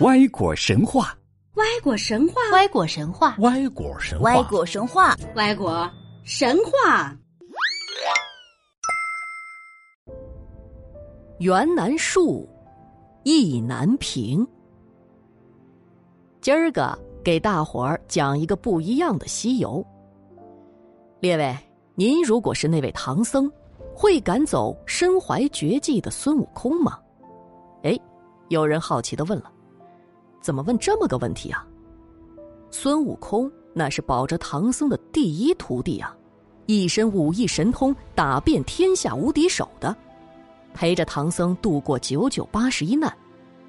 歪果神话，歪果神话，歪果神话，歪果神话，歪果神话，歪果神话。袁南树，意难平。今儿个给大伙儿讲一个不一样的西游。列位，您如果是那位唐僧，会赶走身怀绝技的孙悟空吗？哎，有人好奇的问了。怎么问这么个问题啊？孙悟空那是保着唐僧的第一徒弟啊，一身武艺神通，打遍天下无敌手的，陪着唐僧度过九九八十一难，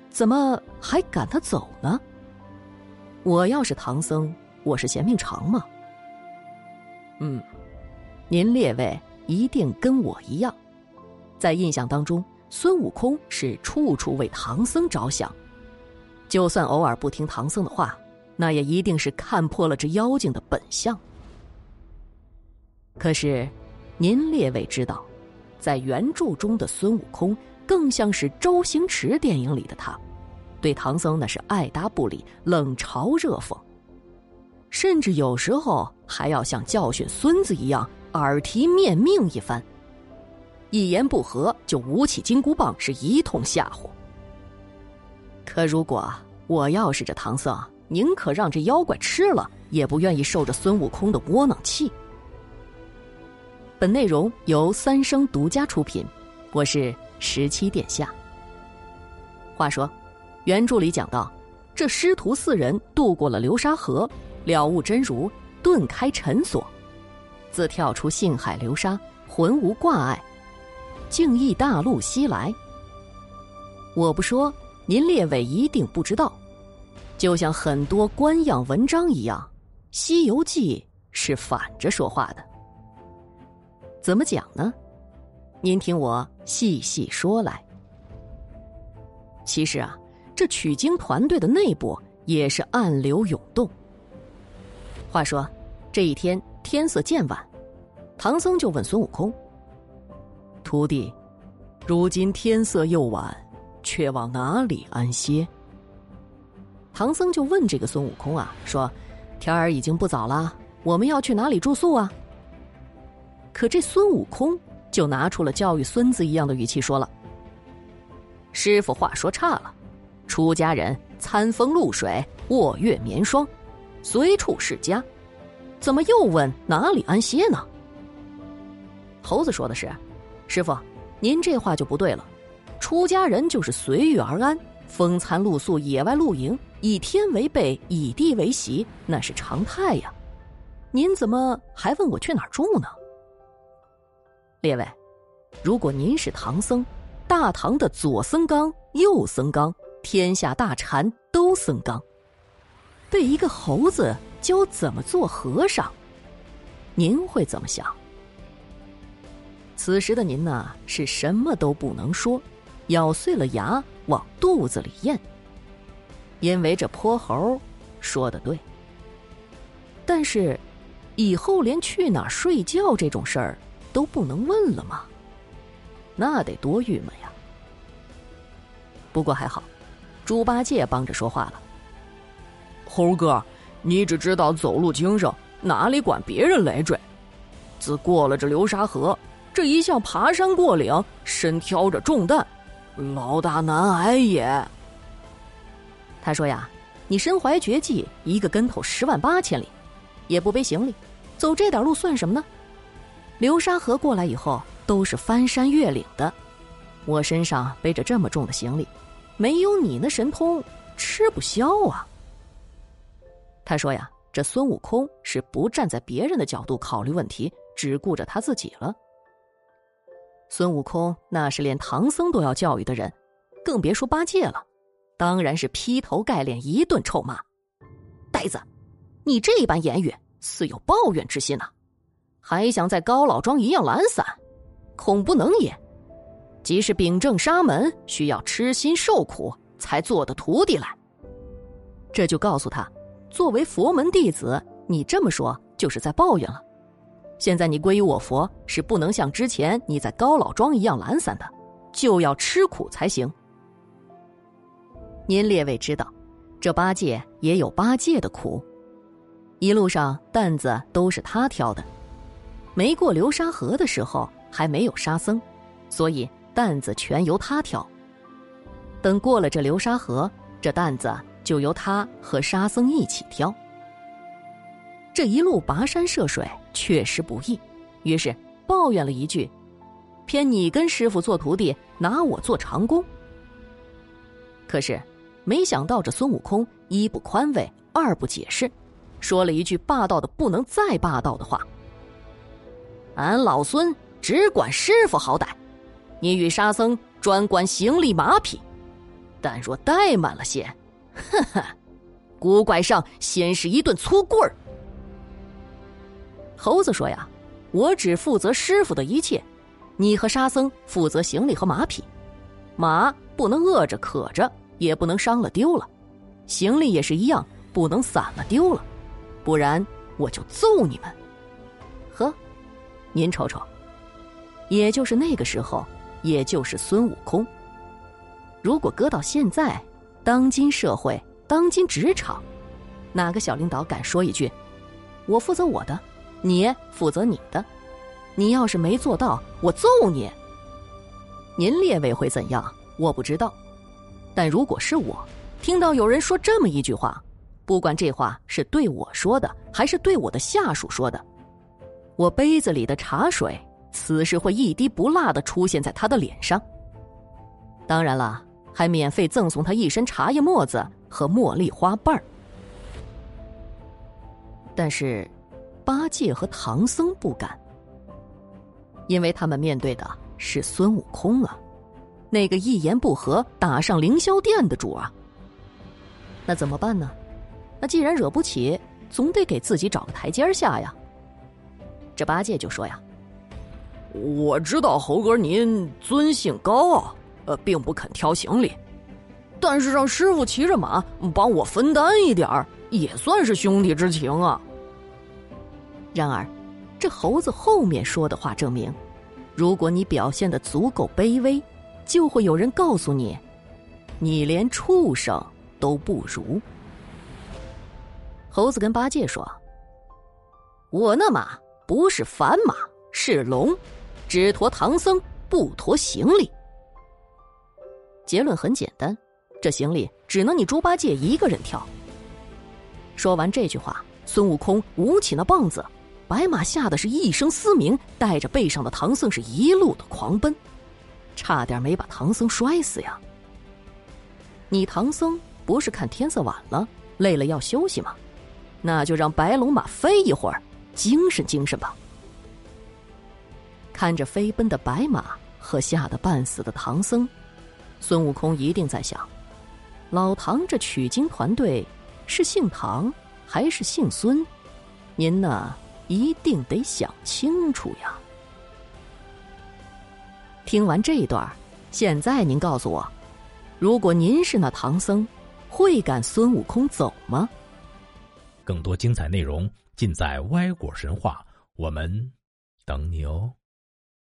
怎么还赶他走呢？我要是唐僧，我是嫌命长吗？嗯，您列位一定跟我一样，在印象当中，孙悟空是处处为唐僧着想。就算偶尔不听唐僧的话，那也一定是看破了这妖精的本相。可是，您列位知道，在原著中的孙悟空更像是周星驰电影里的他，对唐僧那是爱答不理、冷嘲热讽，甚至有时候还要像教训孙子一样耳提面命一番，一言不合就舞起金箍棒，是一通吓唬。可如果我要是这唐僧，宁可让这妖怪吃了，也不愿意受着孙悟空的窝囊气。本内容由三生独家出品，我是十七殿下。话说，原著里讲到，这师徒四人渡过了流沙河，了悟真如，顿开尘锁，自跳出性海流沙，魂无挂碍，静谧大陆西来。我不说。您列位一定不知道，就像很多官样文章一样，《西游记》是反着说话的。怎么讲呢？您听我细细说来。其实啊，这取经团队的内部也是暗流涌动。话说，这一天天色渐晚，唐僧就问孙悟空：“徒弟，如今天色又晚。”却往哪里安歇？唐僧就问这个孙悟空啊，说：“天儿已经不早了，我们要去哪里住宿啊？”可这孙悟空就拿出了教育孙子一样的语气说了：“师傅话说差了，出家人餐风露水，卧月眠霜，随处是家，怎么又问哪里安歇呢？”猴子说的是：“师傅，您这话就不对了。”出家人就是随遇而安，风餐露宿，野外露营，以天为被，以地为席，那是常态呀。您怎么还问我去哪儿住呢？列位，如果您是唐僧，大唐的左僧纲、右僧纲，天下大禅都僧纲，被一个猴子教怎么做和尚，您会怎么想？此时的您呢，是什么都不能说。咬碎了牙往肚子里咽，因为这泼猴说的对。但是，以后连去哪儿睡觉这种事儿都不能问了吗？那得多郁闷呀！不过还好，猪八戒帮着说话了：“猴哥，你只知道走路轻省，哪里管别人累赘？自过了这流沙河，这一向爬山过岭，身挑着重担。”老大难挨也。他说呀：“你身怀绝技，一个跟头十万八千里，也不背行李，走这点路算什么呢？流沙河过来以后，都是翻山越岭的。我身上背着这么重的行李，没有你那神通，吃不消啊。”他说呀：“这孙悟空是不站在别人的角度考虑问题，只顾着他自己了。”孙悟空那是连唐僧都要教育的人，更别说八戒了，当然是劈头盖脸一顿臭骂：“呆子，你这般言语似有抱怨之心呐，还想在高老庄一样懒散，恐不能也。即是秉正沙门，需要痴心受苦才做的徒弟来。这就告诉他，作为佛门弟子，你这么说就是在抱怨了。”现在你归于我佛，是不能像之前你在高老庄一样懒散的，就要吃苦才行。您列位知道，这八戒也有八戒的苦，一路上担子都是他挑的。没过流沙河的时候，还没有沙僧，所以担子全由他挑。等过了这流沙河，这担子就由他和沙僧一起挑。这一路跋山涉水，确实不易，于是抱怨了一句：“偏你跟师傅做徒弟，拿我做长工。”可是，没想到这孙悟空一不宽慰，二不解释，说了一句霸道的不能再霸道的话。俺老孙只管师傅好歹，你与沙僧专管行李马匹，但若怠慢了些，哼哼，古拐上先是一顿粗棍儿。猴子说呀：“我只负责师傅的一切，你和沙僧负责行李和马匹，马不能饿着渴着，也不能伤了丢了，行李也是一样，不能散了丢了，不然我就揍你们。”呵。您瞅瞅，也就是那个时候，也就是孙悟空。如果搁到现在，当今社会，当今职场，哪个小领导敢说一句：“我负责我的，你负责你的，你要是没做到，我揍你。”您列位会怎样？我不知道。但如果是我，听到有人说这么一句话，不管这话是对我说的，还是对我的下属说的。我杯子里的茶水，此时会一滴不落的出现在他的脸上。当然了，还免费赠送他一身茶叶沫子和茉莉花瓣儿。但是，八戒和唐僧不敢，因为他们面对的是孙悟空啊，那个一言不合打上凌霄殿的主啊。那怎么办呢？那既然惹不起，总得给自己找个台阶下呀。这八戒就说呀：“我知道猴哥您尊姓高傲，呃，并不肯挑行李，但是让师傅骑着马帮我分担一点儿，也算是兄弟之情啊。”然而，这猴子后面说的话证明，如果你表现的足够卑微，就会有人告诉你，你连畜生都不如。猴子跟八戒说：“我那马。”不是凡马，是龙，只驮唐僧，不驮行李。结论很简单，这行李只能你猪八戒一个人挑。说完这句话，孙悟空舞起那棒子，白马吓得是一声嘶鸣，带着背上的唐僧是一路的狂奔，差点没把唐僧摔死呀。你唐僧不是看天色晚了，累了要休息吗？那就让白龙马飞一会儿。精神精神吧！看着飞奔的白马和吓得半死的唐僧，孙悟空一定在想：老唐这取经团队是姓唐还是姓孙？您呢，一定得想清楚呀！听完这一段，现在您告诉我，如果您是那唐僧，会赶孙悟空走吗？更多精彩内容。尽在歪果神话，我们等你哦。